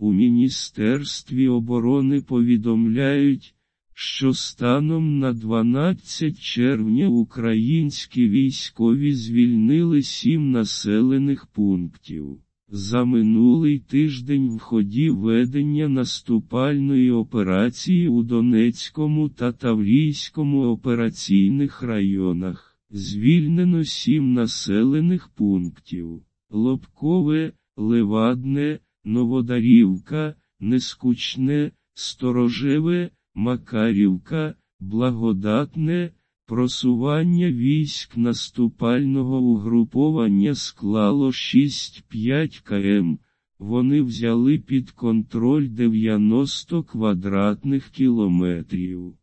У Міністерстві оборони повідомляють, що станом на 12 червня українські військові звільнили сім населених пунктів. За минулий тиждень в ході ведення наступальної операції у Донецькому та Таврійському операційних районах звільнено сім населених пунктів: Лобкове, Левадне, Новодарівка, Нескучне, Сторожеве, Макарівка, Благодатне, просування військ наступального угруповання склало 6-5 км. Вони взяли під контроль 90 квадратних кілометрів.